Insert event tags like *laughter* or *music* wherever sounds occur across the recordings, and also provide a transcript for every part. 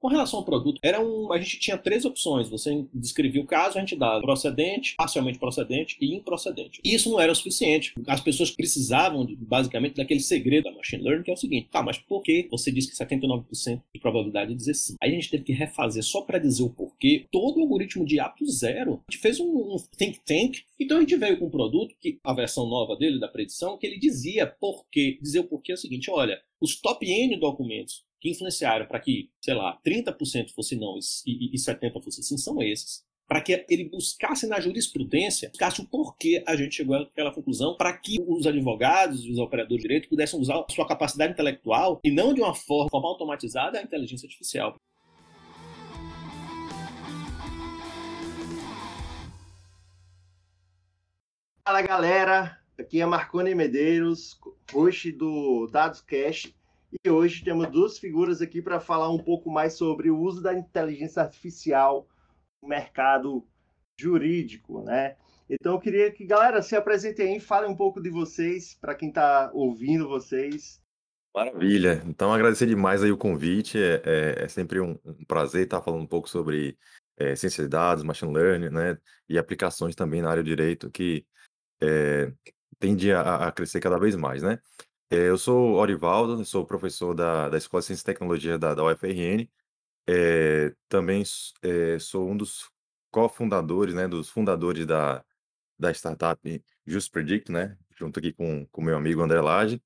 Com relação ao produto, era um, a gente tinha três opções. Você descrevia o caso, a gente dava procedente, parcialmente procedente e improcedente. E isso não era o suficiente. As pessoas precisavam, basicamente, daquele segredo da machine learning, que é o seguinte: tá, mas por que você disse que 79% de probabilidade de dizer sim? Aí a gente teve que refazer só para dizer o porquê todo o algoritmo de apto zero. A gente fez um, um think tank, então a gente veio com um produto que a versão nova dele da predição, que ele dizia porquê. Dizer o porquê é o seguinte: olha, os top N documentos que influenciaram para que, sei lá, 30% fosse não e, e, e 70% fosse sim, são esses. Para que ele buscasse na jurisprudência, buscasse o porquê a gente chegou àquela conclusão, para que os advogados e os operadores de direito pudessem usar sua capacidade intelectual e não de uma forma, forma automatizada a inteligência artificial. Fala galera, aqui é Marconi Medeiros, host do Dados Cash e hoje temos duas figuras aqui para falar um pouco mais sobre o uso da inteligência artificial no mercado jurídico, né? Então eu queria que, galera, se apresentem aí, falem um pouco de vocês, para quem está ouvindo vocês. Maravilha. Então agradecer demais aí o convite. É, é, é sempre um, um, prazer estar falando um pouco sobre é, ciência de dados, machine learning, né? E aplicações também na área de direito que é, tende a, a crescer cada vez mais, né? É, eu sou Orivaldo, sou professor da, da Escola de Ciência e Tecnologia da, da UFRN. É, também é, sou um dos cofundadores, né, dos fundadores da, da startup Just Predict, né, junto aqui com o meu amigo André Lage.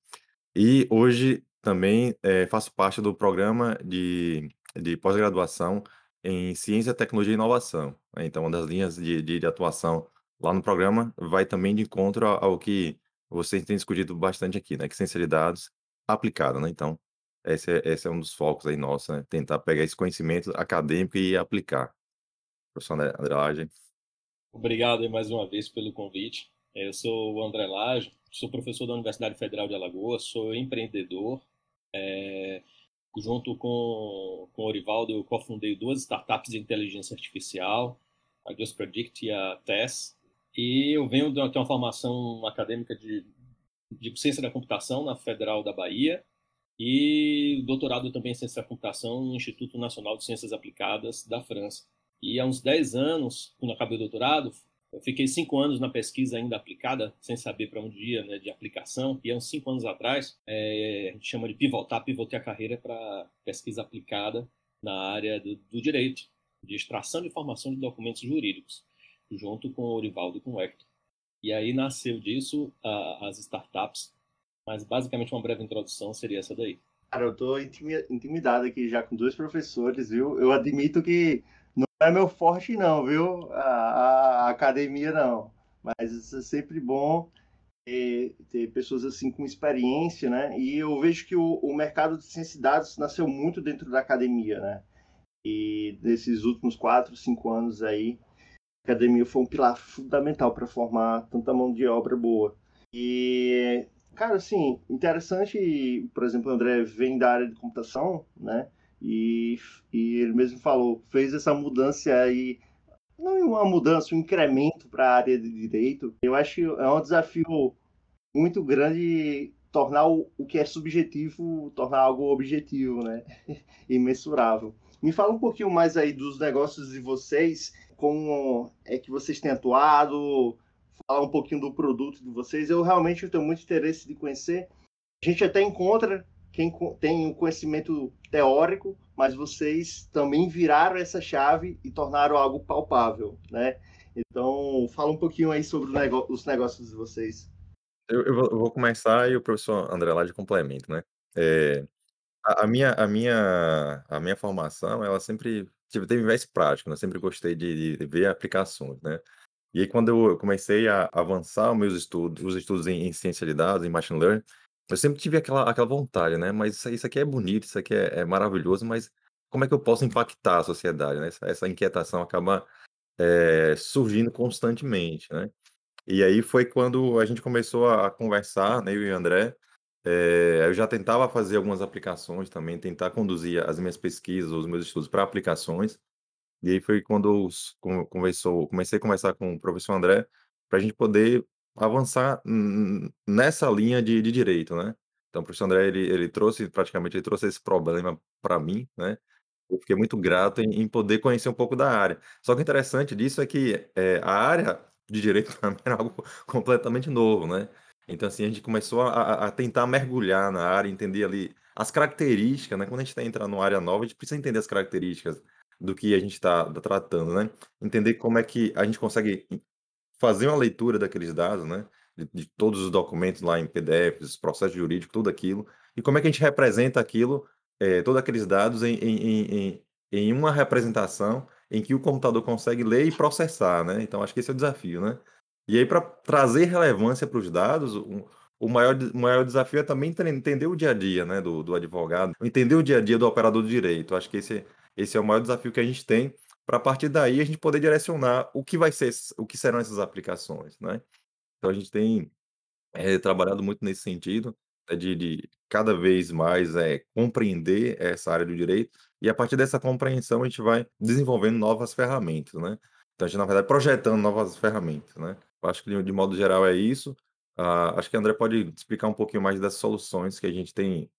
E hoje também é, faço parte do programa de, de pós-graduação em Ciência, Tecnologia e Inovação. Né. Então, uma das linhas de, de, de atuação lá no programa vai também de encontro ao, ao que vocês têm discutido bastante aqui, né? Que ciência de dados aplicada, né? Então, esse é, esse é um dos focos aí nossos, né? Tentar pegar esse conhecimento acadêmico e aplicar. Professor André, Lage. Obrigado mais uma vez pelo convite. Eu sou o André Lage, sou professor da Universidade Federal de Alagoas, sou empreendedor. É, junto com, com o Orivaldo, eu cofundei duas startups de inteligência artificial, a Just Predict e a TESS. E eu venho de uma formação acadêmica de, de ciência da computação na Federal da Bahia e doutorado também em ciência da computação no Instituto Nacional de Ciências Aplicadas da França. E há uns 10 anos, quando acabei o doutorado, eu fiquei cinco anos na pesquisa ainda aplicada, sem saber para onde ia, né, de aplicação. E há uns cinco anos atrás, é, a gente chama de pivotar, pivotei a carreira para pesquisa aplicada na área do, do direito, de extração de informação de documentos jurídicos junto com o Orivaldo e com o Hector. E aí nasceu disso as startups, mas basicamente uma breve introdução seria essa daí. Cara, eu tô intimidado aqui já com dois professores, viu? Eu admito que não é meu forte não, viu? A, a academia não, mas é sempre bom ter, ter, pessoas assim com experiência, né? E eu vejo que o, o mercado de ciência e dados nasceu muito dentro da academia, né? E nesses últimos quatro, cinco anos aí, academia foi um pilar fundamental para formar tanta mão de obra boa. E, cara, assim, interessante, por exemplo, o André vem da área de computação, né? E, e ele mesmo falou, fez essa mudança aí, não uma mudança, um incremento para a área de direito. Eu acho que é um desafio muito grande tornar o, o que é subjetivo, tornar algo objetivo, né? *laughs* e mensurável. Me fala um pouquinho mais aí dos negócios de vocês como é que vocês têm atuado, falar um pouquinho do produto de vocês. Eu realmente tenho muito interesse de conhecer. A gente até encontra quem tem o conhecimento teórico, mas vocês também viraram essa chave e tornaram algo palpável, né? Então, fala um pouquinho aí sobre os negócios de vocês. Eu, eu, vou, começar e o professor André lá de complemento, né? É, a, a, minha, a, minha, a minha formação, ela sempre Tipo, teve viés prático, né, sempre gostei de de ver aplicações, né. E aí quando eu comecei a avançar meus estudos os estudos em em ciência de dados, em machine learning, eu sempre tive aquela aquela vontade, né, mas isso isso aqui é bonito, isso aqui é é maravilhoso, mas como é que eu posso impactar a sociedade, né, essa essa inquietação acaba, eh, surgindo constantemente, né. E aí foi quando a gente começou a conversar, né, eu e o André, é, eu já tentava fazer algumas aplicações também, tentar conduzir as minhas pesquisas, os meus estudos para aplicações. E aí foi quando conversou, comecei a conversar com o professor André para a gente poder avançar nessa linha de, de direito, né? Então, o professor André, ele, ele trouxe, praticamente, ele trouxe esse problema para mim, né? eu fiquei muito grato em, em, poder conhecer um pouco da área. Só que o interessante disso é que é, a área de direito *laughs* também era algo completamente novo, né? Então, assim, a gente começou a, a tentar mergulhar na área, entender ali as características, né? Quando a gente está entrando numa área nova, a gente precisa entender as características do que a gente está tá tratando, né? Entender como é que a gente consegue fazer uma leitura daqueles dados, né? De, de todos os documentos lá em PDFs, processo jurídico, tudo aquilo, e como é que a gente representa aquilo, é, todos aqueles dados em, em, em, em uma representação em que o computador consegue ler e processar, né? Então, acho que esse é o desafio, né? E aí, para trazer relevância para os dados, o, maior, o maior desafio é também entender o dia a dia né, do, do advogado, entender o dia a dia do operador do direito. Acho que esse, esse é o maior desafio que a gente tem, para a partir daí a gente poder direcionar o que vai ser, o que serão essas aplicações. Né? Então, a gente tem é, trabalhado muito nesse sentido, é de, de, cada vez mais é, compreender essa área do direito, e a partir dessa compreensão a gente vai desenvolvendo novas ferramentas, né? Então, a gente, na verdade, projetando novas ferramentas, né? Eu acho que, de, modo geral, é isso. Uh, acho que o André pode explicar um pouquinho mais das soluções que a gente tem,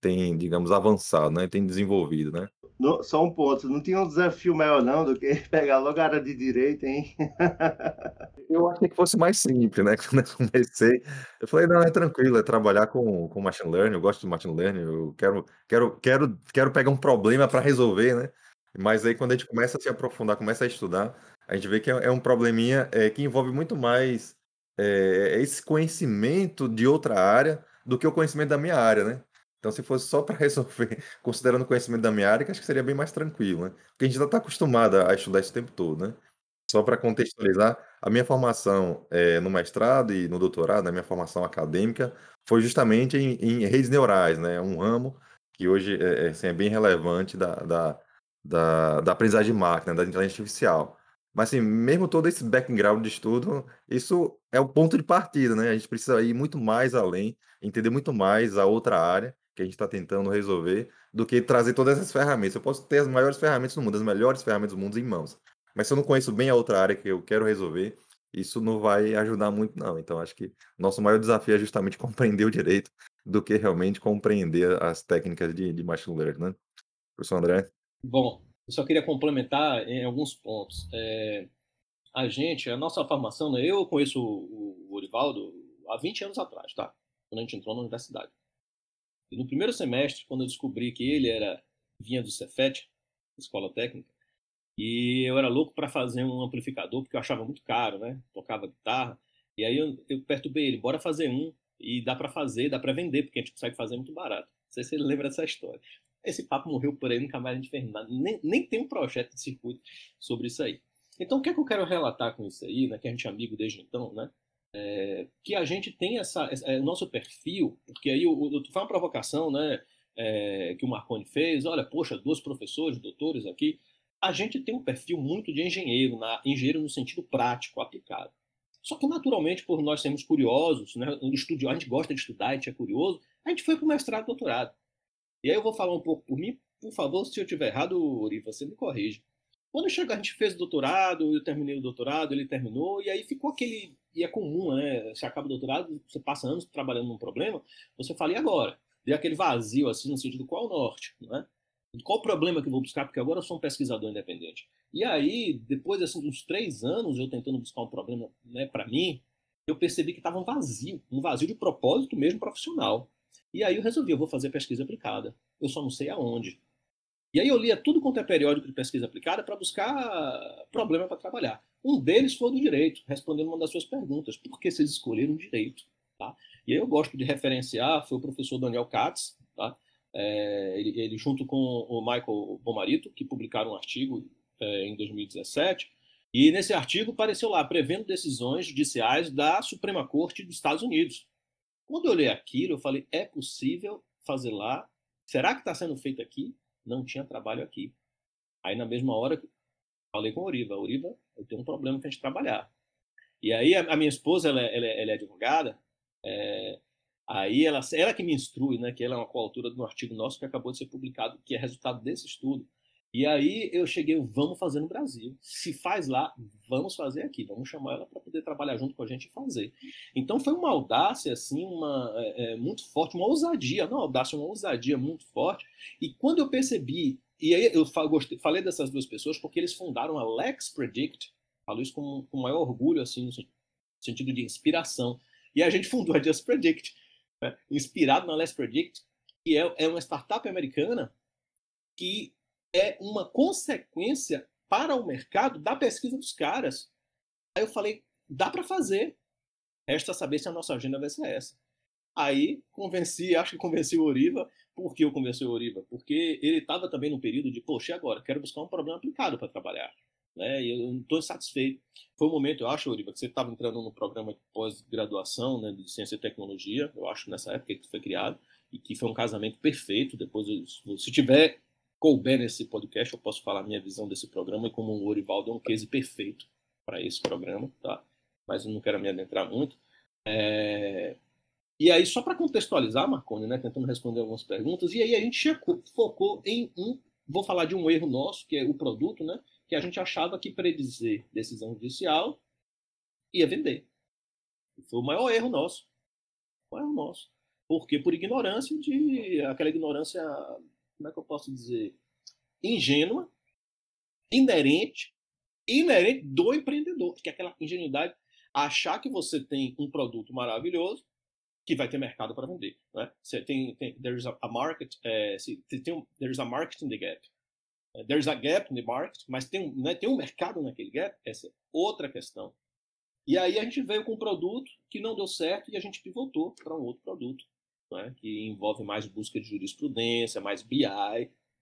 tem digamos, avançado, né? Tem desenvolvido, né? No, só um ponto, não tinha um desafio maior não do que *laughs* pegar logo a área de direito, hein? *laughs* eu achei que fosse mais simples, né? *laughs* Quando eu comecei, eu falei, não, é tranquilo, é trabalhar com, com machine learning, eu gosto de machine learning, eu quero, quero, quero, quero pegar um problema para resolver, né? Mas aí quando a gente começa a se aprofundar, começa a estudar, a gente vê que é, é um probleminha é, que envolve muito mais é, esse conhecimento de outra área do que o conhecimento da minha área, né? Então, se fosse só para *laughs* resolver, considerando o conhecimento da minha área, acho que seria bem mais tranquilo, né? Porque a gente já está acostumado a estudar esse tempo todo, né? Só para contextualizar, a minha formação é, no mestrado e no doutorado, a minha formação acadêmica, foi justamente em, em redes neurais, né? Um ramo que hoje é, assim, é bem relevante da, da, da, da aprendizagem de máquina, da inteligência artificial. Mas, assim, mesmo todo esse background de estudo, isso é o ponto de partida, né? A gente precisa ir muito mais além, entender muito mais a outra área que a gente está tentando resolver, do que trazer todas essas ferramentas. Eu posso ter as maiores ferramentas do mundo, as melhores ferramentas do mundo em mãos. Mas se eu não conheço bem a outra área que eu quero resolver, isso não vai ajudar muito, não. Então, acho que nosso maior desafio é justamente *laughs* compreender o direito do que realmente compreender as técnicas de, de machine learning, né? Professor André? Bom, eu só queria complementar em alguns pontos. É, a gente, a nossa formação, né, eu conheço o, o Orivaldo há 20 anos atrás, tá? Quando a gente entrou na universidade. E no primeiro semestre, quando eu descobri que ele era vinha do Cefet, escola técnica, e eu era louco para fazer um amplificador porque eu achava muito caro, né? Tocava guitarra. E aí eu, eu perturbei ele, bora fazer um e dá para fazer, dá para vender porque a gente consegue fazer muito barato. Não sei se ele lembra dessa história. Esse papo morreu por aí, nunca mais a gente fez nada. Nem, nem tem um projeto de circuito sobre isso aí. Então, o que é que eu quero relatar com isso aí, né, que a gente é amigo desde então, né? É, que a gente tem essa, essa é, nosso perfil, porque aí o, o, foi uma provocação, né, é, que o Marconi fez, olha, poxa, dois professores, doutores aqui, a gente tem um perfil muito de engenheiro, na, engenheiro no sentido prático, aplicado. Só que, naturalmente, por nós sermos curiosos, né, estudio, a gente gosta de estudar, a gente é curioso, a gente foi para o mestrado doutorado. E aí eu vou falar um pouco por mim. Por favor, se eu estiver errado, Uri, você me corrige. Quando chega, a gente fez o doutorado, eu terminei o doutorado, ele terminou, e aí ficou aquele. E é comum, né? Você acaba o doutorado, você passa anos trabalhando num problema, você fala, e agora? Deu aquele vazio, assim, no sentido, qual o norte? Né? Qual o problema que eu vou buscar? Porque agora eu sou um pesquisador independente. E aí, depois assim, uns três anos eu tentando buscar um problema né, para mim, eu percebi que estava um vazio, um vazio de propósito mesmo profissional. E aí eu resolvi, eu vou fazer pesquisa aplicada. Eu só não sei aonde. E aí eu lia tudo quanto é periódico de pesquisa aplicada para buscar problema para trabalhar. Um deles foi do direito, respondendo uma das suas perguntas. Por que vocês escolheram direito? Tá? E aí eu gosto de referenciar, foi o professor Daniel Katz, tá? É, ele, ele, junto com o Michael Bomarito, que publicaram um artigo é, em 2017, e nesse artigo apareceu lá, prevendo decisões judiciais da Suprema Corte dos Estados Unidos. Quando eu olhei aquilo, eu falei: é possível fazer lá? Será que está sendo feito aqui? Não tinha trabalho aqui. Aí, na mesma hora, falei com a Oriva: Oriva, eu tenho um problema para a gente trabalhar. E aí, a, minha esposa, ela, é, ela, é, ela é advogada, é, aí ela, ela que me instrui, né, que ela é uma coautora de um artigo nosso que acabou de ser publicado, que é resultado desse estudo. E aí eu cheguei, vamos fazer no Brasil. Se faz lá, vamos fazer aqui. Vamos chamar ela para poder trabalhar junto com a gente e fazer. Então foi uma audácia, assim, uma, é, é, muito forte, uma ousadia, não audácia, uma ousadia muito forte. E quando eu percebi e aí eu falei dessas duas pessoas porque eles fundaram a Lex Predict, falo isso com, com maior orgulho, assim, no sentido de inspiração. E a gente fundou a Just Predict, né? inspirado na Let's Predict, que é, é uma startup americana que é uma consequência para o mercado da pesquisa dos caras. Aí eu falei, dá para fazer. Resta saber se a nossa agenda vai ser essa. Aí convenci, acho que convenci o Oriva. Por que eu convenci o Oriva? Porque ele estava também num período de, poxa, agora? Quero buscar um problema aplicado para trabalhar né? E eu não estou insatisfeito. Foi um momento, eu acho, Oriva, que você estava entrando no programa de pós-graduação né, de Ciência e Tecnologia, eu acho, nessa época que foi criado, e que foi um casamento perfeito. Depois, se tiver couber nesse podcast, eu posso falar minha visão desse programa e como o Orivaldo é um case perfeito para esse programa, tá? Mas eu não quero me adentrar muito. É... E aí, só para contextualizar, Marconi, né, tentando responder algumas perguntas, e aí a gente checou, focou em um, vou falar de um erro nosso, que é o produto, né? que a gente achava que predizer decisão judicial ia vender. Foi o maior erro nosso. O maior erro nosso. Porque por ignorância de aquela ignorância, como é que eu posso dizer, ingênua, inerente, inerente do empreendedor, que é aquela ingenuidade achar que você tem um produto maravilhoso que vai ter mercado para vender, né? Você tem, tem there's a, market, é, tem um, there's a market in the gap. There's a gap in the market, mas tem, né, tem um mercado naquele gap? Essa é outra questão. E aí a gente veio com um produto que não deu certo e a gente pivotou para um outro produto, né, que envolve mais busca de jurisprudência, mais BI.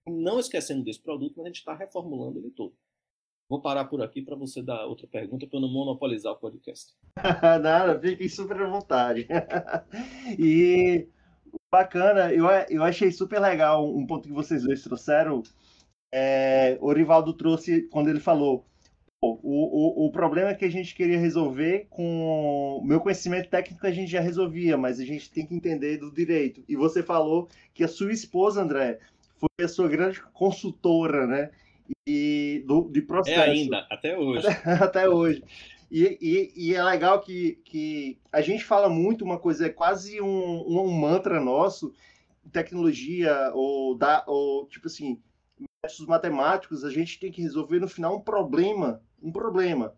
Não esquecendo desse produto, mas a gente está reformulando ele todo. Vou parar por aqui para você dar outra pergunta para não monopolizar o podcast. *laughs* Nada, fiquem super à vontade. *laughs* e bacana, eu, eu achei super legal um ponto que vocês dois trouxeram é, o Rivaldo trouxe quando ele falou o, o, o problema é que a gente queria resolver com o meu conhecimento técnico a gente já resolvia, mas a gente tem que entender do direito. E você falou que a sua esposa, André, foi a sua grande consultora, né? E do, de processo. É ainda, até hoje. Até, *laughs* até hoje. E, e, e, é legal que, que a gente fala muito uma coisa, é quase um, um mantra nosso, tecnologia, ou, da, ou tipo assim, métodos matemáticos, a gente tem que resolver no final um problema, um problema.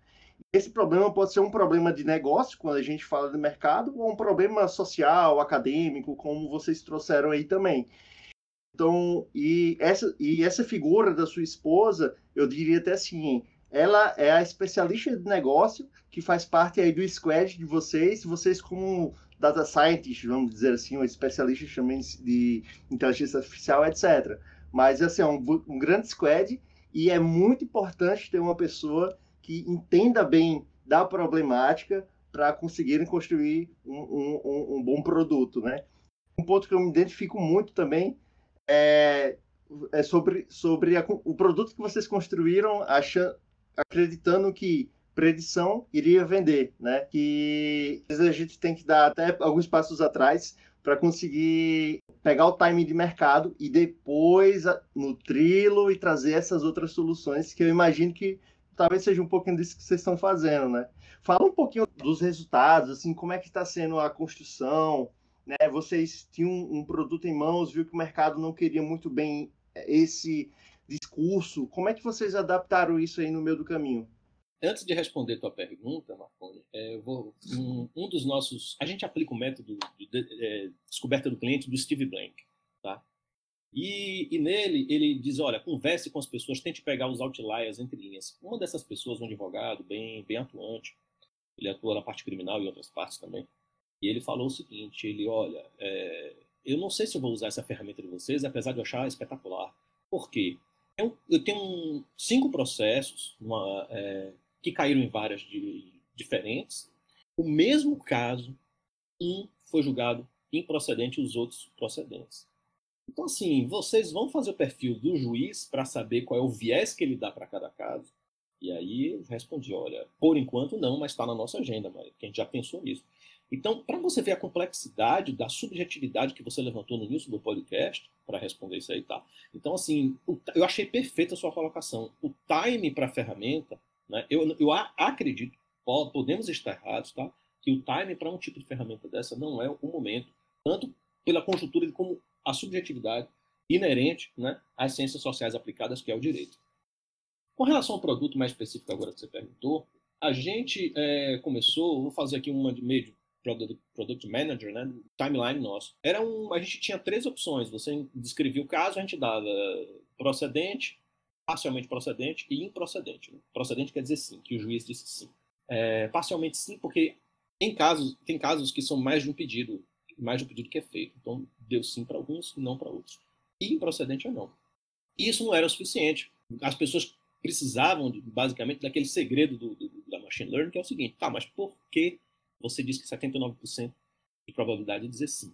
Esse problema pode ser um problema de negócio, quando a gente fala de mercado, ou um problema social, acadêmico, como vocês trouxeram aí também. Então, e essa, e essa figura da sua esposa, eu diria até assim, ela é a especialista de negócio que faz parte aí do squad de vocês, vocês como data scientist, vamos dizer assim, ou especialista também de inteligência artificial, etc. Mas, assim, é um, um grande squad e é muito importante ter uma pessoa que entenda bem da problemática para conseguirem construir um, um, um, bom produto, né? Um ponto que eu me identifico muito também é, é sobre, sobre a, o produto que vocês construíram, achando, acreditando que predição iria vender, né? Que a gente tem que dar até alguns passos atrás para conseguir pegar o time de mercado e depois nutri-lo e trazer essas outras soluções que eu imagino que talvez seja um pouquinho disso que vocês estão fazendo, né? Fala um pouquinho dos resultados, assim, como é que está sendo a construção, né? Vocês tinham um, um produto em mãos, viu que o mercado não queria muito bem esse discurso. Como é que vocês adaptaram isso aí no meio do caminho? Antes de responder tua pergunta, Marconi, é, vou, um, um, dos nossos. A gente aplica o método de, de, de é, descoberta do cliente do Steve Blank. Tá? E, e, nele ele diz: olha, converse com as pessoas, tente pegar os outliers entre linhas. Uma dessas pessoas, um advogado bem, bem atuante, ele atua na parte criminal e outras partes também. E ele falou o seguinte: ele, olha, é, eu não sei se eu vou usar essa ferramenta de vocês, apesar de eu achar espetacular. Por quê? Eu, eu tenho um, cinco processos, uma, é, que caíram em várias de, diferentes. O mesmo caso, um foi julgado improcedente e os outros procedentes. Então, assim, vocês vão fazer o perfil do juiz para saber qual é o viés que ele dá para cada caso. E aí eu respondi: olha, por enquanto não, mas está na nossa agenda, mas a gente já pensou nisso. Então, para você ver a complexidade da subjetividade que você levantou no início do podcast, para responder isso aí, tá? Então, assim, eu achei perfeita a sua colocação. O time para a ferramenta né? Eu, eu acredito, podemos estar errados, tá? que o time para um tipo de ferramenta dessa não é o momento, tanto pela conjuntura como a subjetividade inerente né, às ciências sociais aplicadas, que é o direito. Com relação ao produto mais específico agora que você perguntou, a gente é, começou, vou fazer aqui uma de meio de product, product manager, né, timeline nosso. Era um, a gente tinha três opções. Você descrevia o caso, a gente dava procedente, parcialmente procedente e improcedente. Né? Procedente quer dizer sim, que o juiz disse sim. É, parcialmente sim, porque tem casos, tem casos que são mais de um pedido, mais de um pedido que é feito. Então, deu sim para alguns e não para outros. E improcedente ou não. E isso não era o suficiente. As pessoas precisavam, basicamente, daquele segredo do, do, da machine learning, que é o seguinte: tá, mas por que você disse que 79% de probabilidade de dizer sim?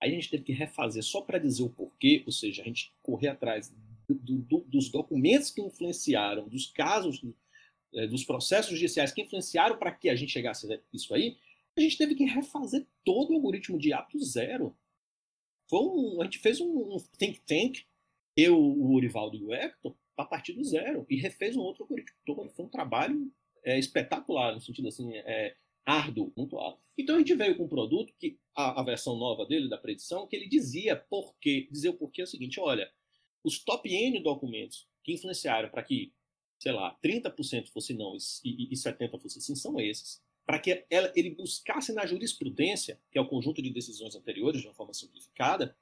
Aí a gente teve que refazer só para dizer o porquê, ou seja, a gente correr atrás do, do, dos documentos que influenciaram, dos casos, é, dos processos judiciais que influenciaram para que a gente chegasse a isso aí, a gente teve que refazer todo o algoritmo de A do zero. Foi um, a gente fez um, um think tank, eu, o Urivaldo e o Hector, a partir do zero, e refez um outro algoritmo todo. Foi um trabalho é, espetacular, no sentido assim, é, árduo, muito árduo. Então a gente veio com um produto que a, a, versão nova dele da predição que ele dizia por quê, dizer o porquê é o seguinte, olha, os top N documentos que influenciaram para que, sei lá, 30% fosse não e, e 70% fosse sim, são esses. Para que ela, ele buscasse na jurisprudência, que é o conjunto de decisões anteriores, de uma forma simplificada,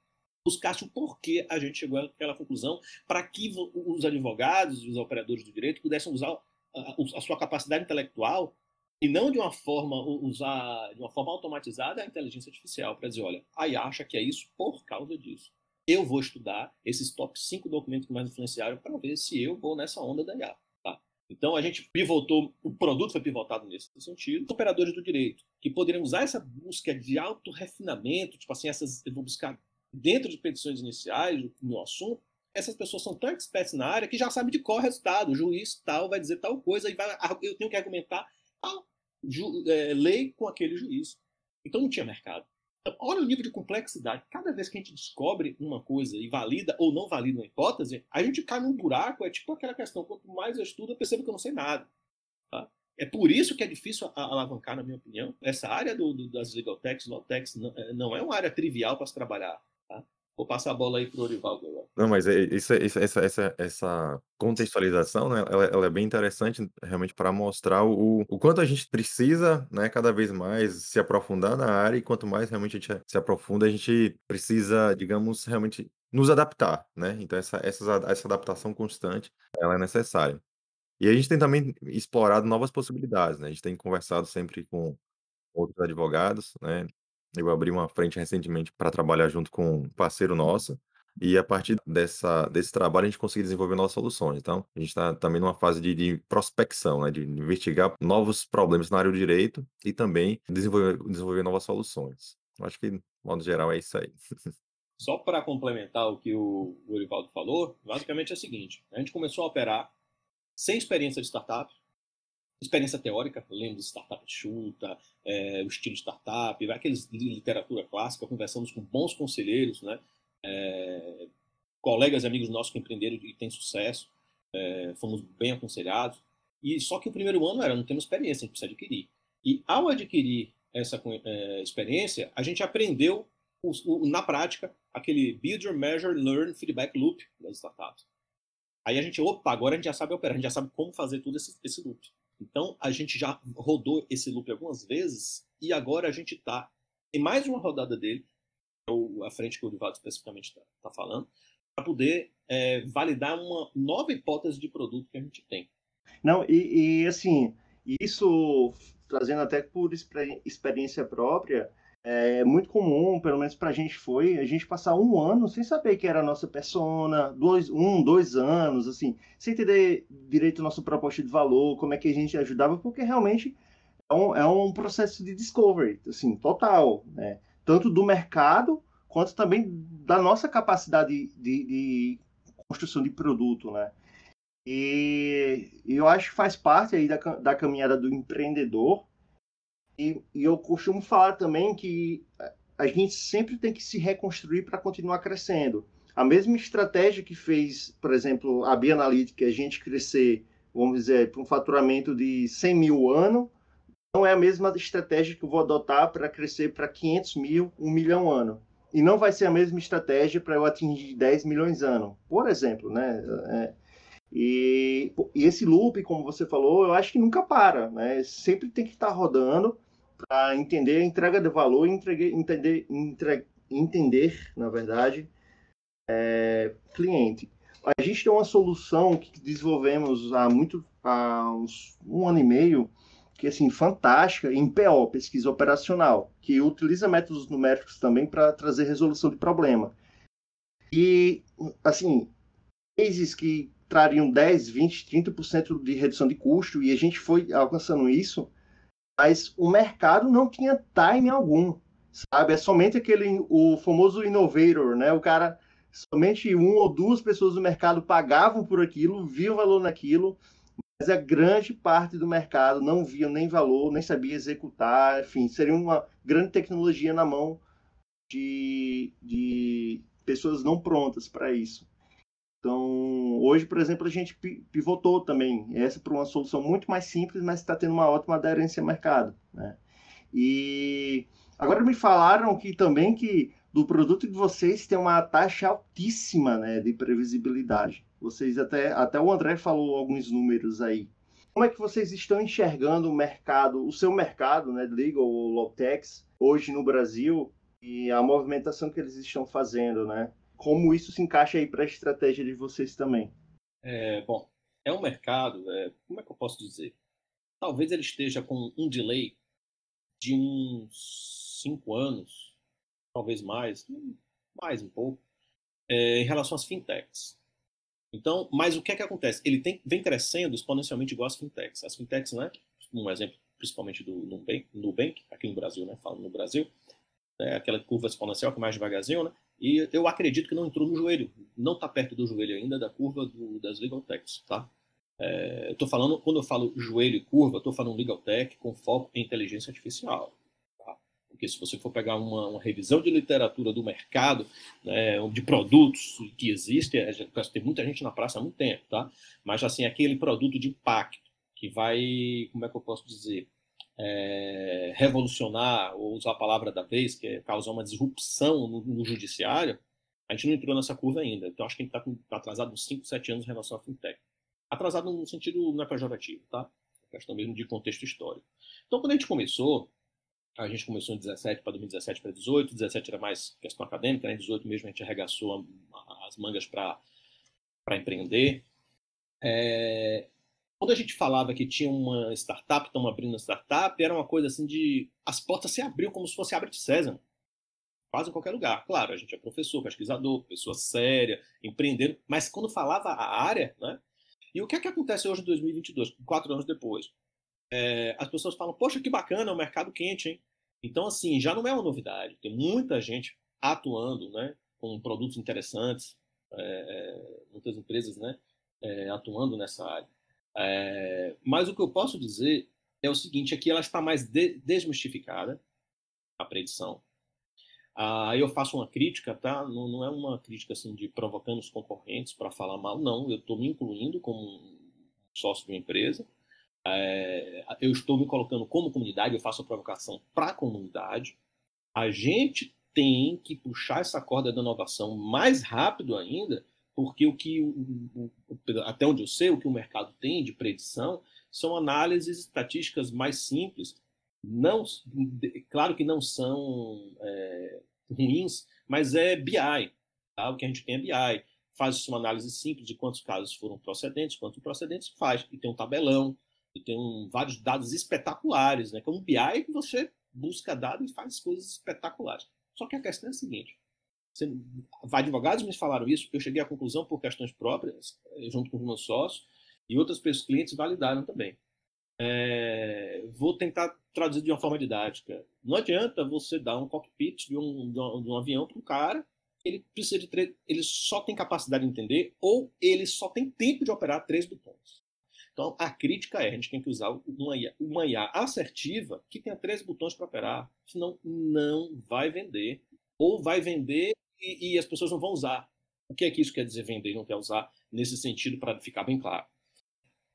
buscasse o porquê a gente chegou àquela conclusão, para que os advogados e os operadores do direito pudessem usar a, a sua capacidade intelectual e não de uma forma usar de uma forma automatizada a inteligência artificial para dizer, olha, aí acha que é isso por causa disso. Eu vou estudar esses top 5 documentos que mais influenciaram para ver se eu vou nessa onda da IA. Tá? Então a gente pivotou, o produto foi pivotado nesse sentido. Os operadores do direito, que poderiam usar essa busca de alto refinamento, tipo assim, essas, eu vou buscar dentro de petições iniciais, do meu assunto, essas pessoas são tão experts na área que já sabem de qual é o resultado. O juiz tal vai dizer tal coisa e vai, eu tenho que argumentar a ju, é, lei com aquele juiz. Então não tinha mercado. Então, olha o nível de complexidade. Cada vez que a gente descobre uma coisa e valida ou não valida uma hipótese, a gente cai num buraco. É tipo aquela questão: quanto mais eu estudo, eu percebo que eu não sei nada. Tá? É por isso que é difícil alavancar, na minha opinião. Essa área do, do, das legal techs, law techs, não, é, não é uma área trivial para se trabalhar. Vou passar a bola aí para o Orivaldo agora. Não, mas é, isso, isso, essa, essa, essa contextualização, né, ela, ela é bem interessante realmente para mostrar o, o quanto a gente precisa, né, cada vez mais se aprofundar na área e quanto mais realmente a gente se aprofunda, a gente precisa, digamos, realmente nos adaptar, né? Então essa, essa, essa adaptação constante, ela é necessária. E a gente tem também explorado novas possibilidades, né? A gente tem conversado sempre com outros advogados, né? Eu abri uma frente recentemente para trabalhar junto com um parceiro nosso, e a partir dessa, desse trabalho a gente conseguiu desenvolver novas soluções. Então, a gente está também numa fase de, de prospecção, né, de investigar novos problemas na área do direito e também desenvolver, desenvolver novas soluções. Eu acho que, de modo geral, é isso aí. *laughs* Só para complementar o que o Orivaldo falou, basicamente é o seguinte: a gente começou a operar sem experiência de startup, experiência teórica, lendo startup chuta, é, o estilo startup, aqueles de literatura clássica, conversamos com bons conselheiros, né? É, colegas e amigos nossos que empreenderam e têm sucesso, é, fomos bem aconselhados. E só que o primeiro ano era não temos experiência, a gente precisa adquirir. E ao adquirir essa é, experiência, a gente aprendeu o, o, na prática aquele Build Your Measure Learn Feedback Loop das startups. Aí a gente, opa, agora a gente já sabe operar, a gente já sabe como fazer tudo esse, esse loop. Então, a gente já rodou esse loop algumas vezes e agora a gente está em mais uma rodada dele, ou a frente que o Rivaldo especificamente está tá falando, para poder é, validar uma nova hipótese de produto que a gente tem. Não, e, e assim, isso trazendo até por experiência própria, é muito comum, pelo menos para a gente foi, a gente passar um ano sem saber que era a nossa persona, dois, um, dois anos, assim, sem entender direito a nossa proposta de valor, como é que a gente ajudava, porque realmente é um, é um processo de discovery, assim, total, né? Tanto do mercado, quanto também da nossa capacidade de, de construção de produto, né? E eu acho que faz parte aí da, da caminhada do empreendedor, e, e eu costumo falar também que a gente sempre tem que se reconstruir para continuar crescendo. A mesma estratégia que fez, por exemplo, a Bianalytica, a gente crescer, vamos dizer, para um faturamento de 100 mil ano, não é a mesma estratégia que eu vou adotar para crescer para 500 mil, 1 milhão ano. e não vai ser a mesma estratégia para eu atingir 10 milhões ano, por exemplo, né? É, e, e, esse loop, como você falou, eu acho que nunca para, né? Sempre tem que estar tá rodando para entender a entrega de valor, entregue, entender, entre, entender, na verdade, é, cliente. A gente tem uma solução que desenvolvemos há muito, há uns um ano e meio, que assim fantástica em PO, pesquisa operacional, que utiliza métodos numéricos também para trazer resolução de problema. E assim, cases que trariam 10, 20, 30% de redução de custo e a gente foi alcançando isso, mas o mercado não tinha time algum, sabe? É somente aquele o famoso innovator, né? O cara somente um ou duas pessoas do mercado pagavam por aquilo, viam valor naquilo, mas a grande parte do mercado não via nem valor, nem sabia executar, enfim, seria uma grande tecnologia na mão de, de pessoas não prontas para isso. Então, hoje, por exemplo, a gente pivotou também essa para uma solução muito mais simples, mas está tendo uma ótima aderência ao mercado. Né? E agora me falaram que também que do produto de vocês tem uma taxa altíssima né, de previsibilidade. Vocês até, até o André falou alguns números aí. Como é que vocês estão enxergando o mercado, o seu mercado, né, legal ou low-techs, hoje no Brasil e a movimentação que eles estão fazendo, né? Como isso se encaixa aí para a estratégia de vocês também? É, bom, é um mercado, é, como é que eu posso dizer? Talvez ele esteja com um delay de uns cinco anos, talvez mais, mais um pouco, é, em relação às fintechs. Então, mas o que é que acontece? Ele tem, vem crescendo exponencialmente igual as fintechs. As fintechs, né? Um exemplo, principalmente do Nubank, Nubank aqui no Brasil, né? Falando no Brasil, é aquela curva exponencial que é mais devagarzinho, né? E eu acredito que não entrou no joelho, não está perto do joelho ainda da curva do, das legal techs, tá? É, eu falando, quando eu falo joelho e curva, estou falando legal tech com foco em inteligência artificial. Porque se você for pegar uma, uma revisão de literatura do mercado, né, de produtos que existem, tem muita gente na praça há muito tempo, tá? Mas assim, aquele produto de impacto que vai, como é que eu posso dizer, é, revolucionar, ou usar a palavra da vez, que é causar uma disrupção no, no judiciário, a gente não entrou nessa curva ainda. Então acho que a gente está tá atrasado uns 5, 7 anos em relação à fintech. Atrasado no sentido não é pejorativo, tá? Questão mesmo de contexto histórico. Então, quando a gente começou, a gente começou em 17 para 2017 para 18, 17 era mais questão acadêmica, né? em 18 mesmo a gente arregaçou as mangas para empreender. É... Quando a gente falava que tinha uma startup, estamos abrindo uma startup, era uma coisa assim de. As portas se abriam como se fosse abre de César. Quase em qualquer lugar. Claro, a gente é professor, pesquisador, pessoa séria, empreendendo, mas quando falava a área, né? E o que é que acontece hoje em 2022, quatro anos depois? é, as pessoas falam, poxa, que bacana, é um mercado quente, hein? Então, assim, já não é uma novidade. Tem muita gente atuando, né, com produtos interessantes, é, é muitas empresas, né, é, atuando nessa área. É, mas o que eu posso dizer é o seguinte, aqui ela está mais de desmistificada, a predição. Aí eu faço uma crítica, tá? Não, não é uma crítica assim de provocando os concorrentes para falar mal, não. Eu estou me incluindo como sócio de uma empresa é, eu estou me colocando como comunidade, eu faço a provocação para a comunidade. A gente tem que puxar essa corda da inovação mais rápido ainda, porque o que, o, o, até onde eu sei, o que o mercado tem de predição são análises estatísticas mais simples. Não, claro que não são é, ruins, mas é BI. Tá? O que a gente tem é BI. Faz uma análise simples de quantos casos foram procedentes, quantos procedentes faz, e tem um tabelão e tem um, vários dados espetaculares, né? Um BI você busca dados e faz coisas espetaculares. Só que a questão é a seguinte: advogados me falaram isso, eu cheguei à conclusão por questões próprias, eh, junto com os meus sócios, e outras pessoas, clientes validaram também. É, vou tentar traduzir de uma forma didática. Não adianta você dar um cockpit de um, de um, avião para um cara, ele precisa de ele só tem capacidade de entender ou ele só tem tempo de operar três botões. Então, a crítica é: a gente tem que usar uma IA, uma IA assertiva que tenha três botões para operar, senão não vai vender. Ou vai vender e, e, as pessoas não vão usar. O que é que isso quer dizer vender e não quer usar nesse sentido, para ficar bem claro?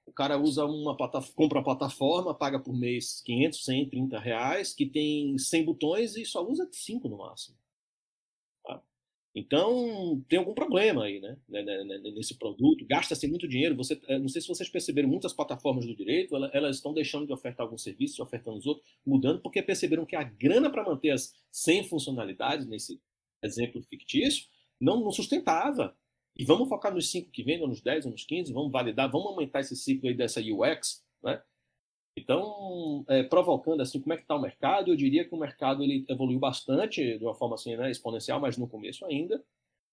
O cara usa uma plataforma, compra uma plataforma, paga por mês 500, 130 reais, que tem 100 botões e só usa 5 no máximo. Então, tem algum problema aí, né? né, né, né nesse produto. Gasta-se muito dinheiro. Você, eh, não sei se vocês perceberam, muitas plataformas do direito, elas estão deixando de ofertar alguns serviços, ofertando os outros, mudando, porque perceberam que a grana para manter as 100 funcionalidades, nesse exemplo fictício, não, não sustentava. E vamos focar nos 5 que vêm, ou nos 10, ou nos 15, vamos validar, vamos aumentar esse ciclo aí dessa UX, né? Então, é, provocando assim, como é que está o mercado, eu diria que o mercado ele evoluiu bastante de uma forma assim, né, exponencial, mas no começo ainda.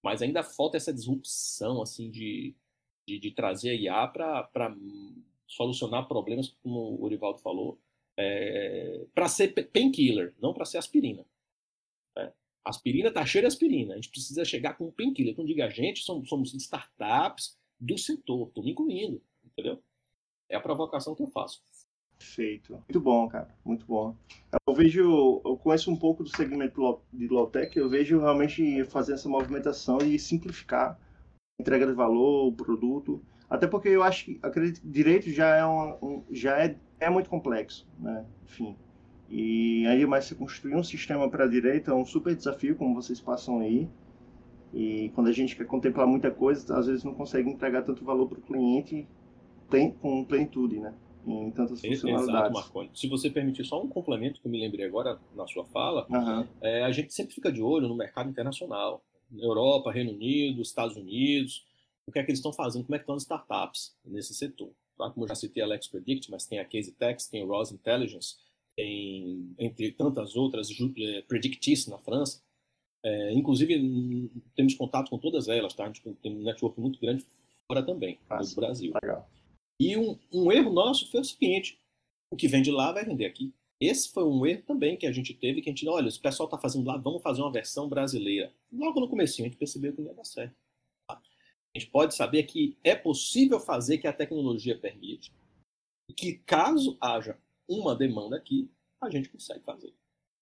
Mas ainda falta essa disrupção assim de, de, de trazer a IA para solucionar problemas, como o Orivaldo falou, é, para ser painkiller, não para ser aspirina. Né? Aspirina está cheia de aspirina. A gente precisa chegar com um painkiller. Quando diga a gente, somos, somos startups do setor, estou me incluindo, entendeu? É a provocação que eu faço. Perfeito. Muito bom, cara. Muito bom. Eu vejo, eu conheço um pouco do segmento de low-tech, eu vejo realmente fazer essa movimentação e simplificar a entrega de valor, o produto. Até porque eu acho que acredito, direito já é um, já é, é muito complexo, né? Enfim. E aí, mais se construir um sistema para direito é um super desafio, como vocês passam aí. E quando a gente quer contemplar muita coisa, às vezes não consegue entregar tanto valor para o cliente tem, com plenitude, né? em tantas funcionalidades. Exato, Marconi. Se você permitir só um complemento que eu me lembrei agora na sua fala, uhum. é, a gente sempre fica de olho no mercado internacional. Europa, Reino Unido, Estados Unidos, o que é que eles estão fazendo, como é que estão as startups nesse setor. Tá? Como eu já citei a Alex Predict, mas tem a Case Text, tem o Rose Intelligence, tem, entre tantas outras, é, Predictis na França. É, inclusive, temos contato com todas elas, tá? A gente tem um network muito grande fora também, ah, do Brasil. Legal. E um, um erro nosso foi o seguinte: o que vende lá vai vender aqui. Esse foi um erro também que a gente teve, que a gente, olha, o pessoal está fazendo lá, vamos fazer uma versão brasileira. Logo no começo a gente percebeu que não ia dar certo. Tá? A gente pode saber que é possível fazer que a tecnologia permite, e que caso haja uma demanda aqui, a gente consegue fazer.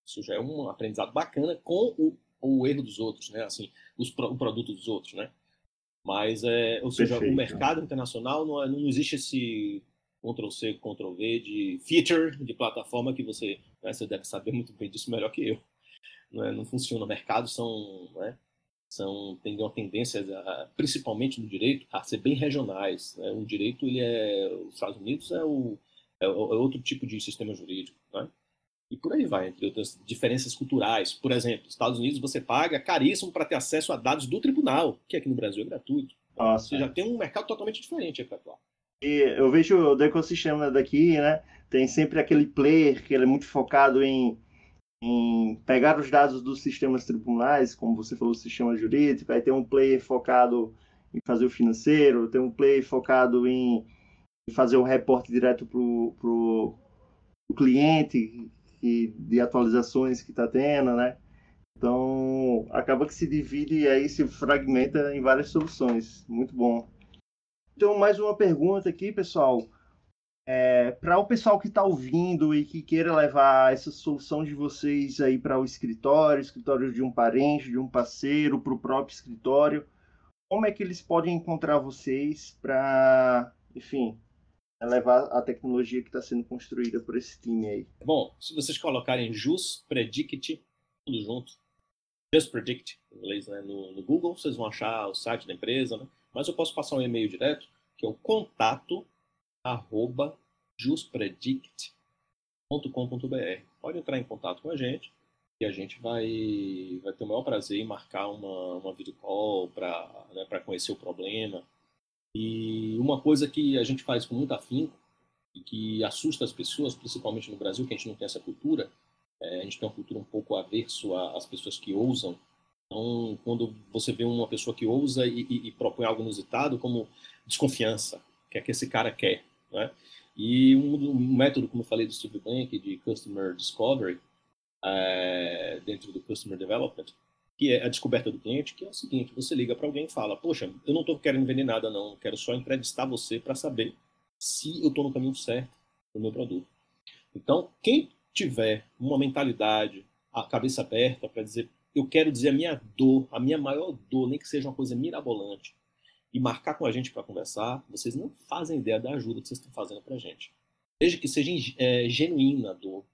Isso já é um aprendizado bacana com o, o erro dos outros, né? Assim, os, o produto dos outros, né? Mas, é, ou seja, Perfeito. o mercado internacional não, é, não existe esse Ctrl-C, Ctrl-V de feature, de plataforma que você, né, você deve saber muito bem disso melhor que eu. Não, é, não funciona. Mercados são, né, são tem uma tendência, a, principalmente no direito, a ser bem regionais. Né? O direito, ele é, os Estados Unidos é, o, é, é outro tipo de sistema jurídico. Né? E por aí vai, entre outras diferenças culturais. Por exemplo, nos Estados Unidos você paga caríssimo para ter acesso a dados do tribunal, que aqui no Brasil é gratuito. Nossa. Você já tem um mercado totalmente diferente para atuar. E eu vejo o ecossistema daqui, né? Tem sempre aquele player que ele é muito focado em, em pegar os dados dos sistemas tribunais, como você falou, sistema jurídico, aí tem um player focado em fazer o financeiro, tem um player focado em, fazer o reporte direto para o cliente, que, de atualizações que está tendo, né? Então, acaba que se divide e aí se fragmenta em várias soluções. Muito bom. Então, mais uma pergunta aqui, pessoal. É, para o pessoal que está ouvindo e que queira levar essa solução de vocês aí para o escritório, escritório de um parente, de um parceiro, para o próprio escritório, como é que eles podem encontrar vocês para, enfim, levar a tecnologia que está sendo construída por esse time aí. Bom, se vocês colocarem Just Predict, tudo junto, Just Predict, em inglês, né, no, no, Google, vocês vão achar o site da empresa, né? mas eu posso passar um e-mail direto, que é o contato arroba justpredict.com.br. Pode entrar em contato com a gente e a gente vai, vai ter o maior prazer em marcar uma, uma video call para né, conhecer o problema, e uma coisa que a gente faz com muito afinco e que assusta as pessoas, principalmente no Brasil, que a gente não tem essa cultura, é, a gente tem uma cultura um pouco averso às pessoas que ousam. Então, quando você vê uma pessoa que ousa e, e, e propõe algo inusitado, como desconfiança, que é que esse cara quer, né? E um, um, método, como eu falei do Steve Blank, de Customer Discovery, é, dentro do Customer Development, que é a descoberta do cliente, que é o seguinte: você liga para alguém e fala, poxa, eu não estou querendo vender nada, não, quero só entrevistar você para saber se eu estou no caminho certo do meu produto. Então, quem tiver uma mentalidade, a cabeça aberta para dizer, eu quero dizer a minha dor, a minha maior dor, nem que seja uma coisa mirabolante, e marcar com a gente para conversar, vocês não fazem ideia da ajuda que vocês estão fazendo para a gente. Desde que seja é, genuína a dor?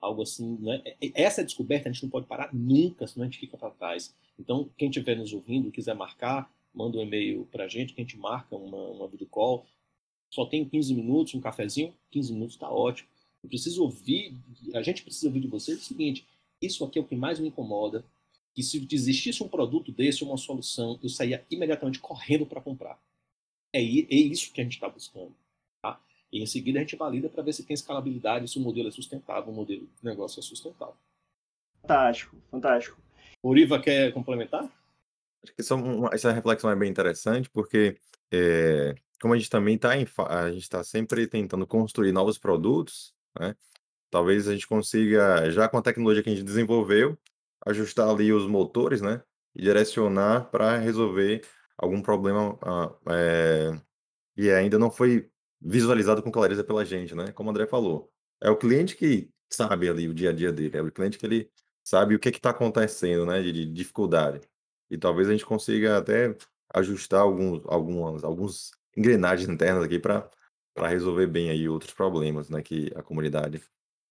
Algo assim, né? Essa descoberta a gente não pode parar nunca, senão a gente fica para trás. Então, quem estiver nos ouvindo, quiser marcar, manda um e-mail para a gente, que a gente marca uma, uma video call. Só tem 15 minutos, um cafezinho, 15 minutos está ótimo. Eu preciso ouvir, a gente precisa ouvir de vocês o seguinte: isso aqui é o que mais me incomoda. Que se existisse um produto desse, uma solução, eu saía imediatamente correndo para comprar. É, é, isso que a gente está buscando. E em seguida a gente valida para ver se tem escalabilidade, se o modelo é sustentável, o modelo de negócio é sustentável. Fantástico, fantástico. Uriva quer complementar? Acho que essa, essa reflexão é bem interessante, porque é, como a gente também está a gente está sempre tentando construir novos produtos, né? Talvez a gente consiga, já com a tecnologia que a gente desenvolveu, ajustar ali os motores, né? E direcionar para resolver algum problema é, e ainda não foi visualizado com clareza pela gente, né? Como o André falou. É o cliente que sabe ali o dia a dia dele, é o cliente que ele sabe o que está acontecendo, né? De, de, dificuldade. E talvez a gente consiga até ajustar alguns, algumas, alguns engrenagens internas aqui para para resolver bem aí outros problemas, né, que a comunidade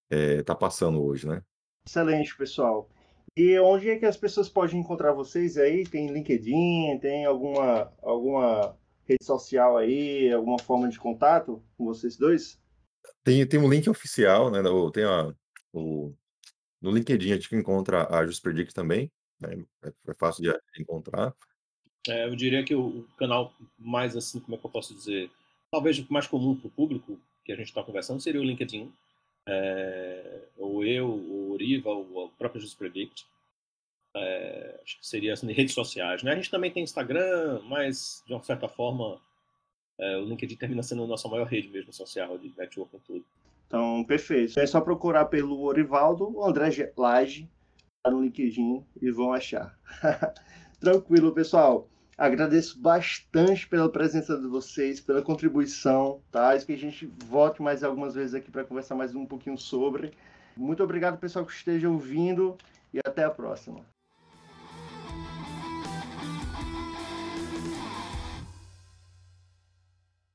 está eh, passando hoje, né? Excelente, pessoal. E onde é que as pessoas podem encontrar vocês aí? Tem LinkedIn, tem alguma, alguma rede social aí, alguma forma de contato com vocês dois? Tem, tem um link oficial, né? Tem a, o, no LinkedIn a gente encontra a Just Predict também, né? é, é fácil de encontrar. É, eu diria que o canal mais assim, como é que eu posso dizer, talvez o mais comum para o público que a gente está conversando seria o LinkedIn, é, ou eu, o Oriva, ou o próprio Just Predict. É, acho que seria assim, redes sociais. Né? A gente também tem Instagram, mas de uma certa forma é, o LinkedIn termina sendo a nossa maior rede mesmo social de network e tudo. Então, perfeito. É só procurar pelo Orivaldo, André Lage, no LinkedIn e vão achar. *laughs* Tranquilo, pessoal. Agradeço bastante pela presença de vocês, pela contribuição, tá? Espero que a gente volte mais algumas vezes aqui para conversar mais um pouquinho sobre. Muito obrigado, pessoal, que esteja ouvindo e até a próxima.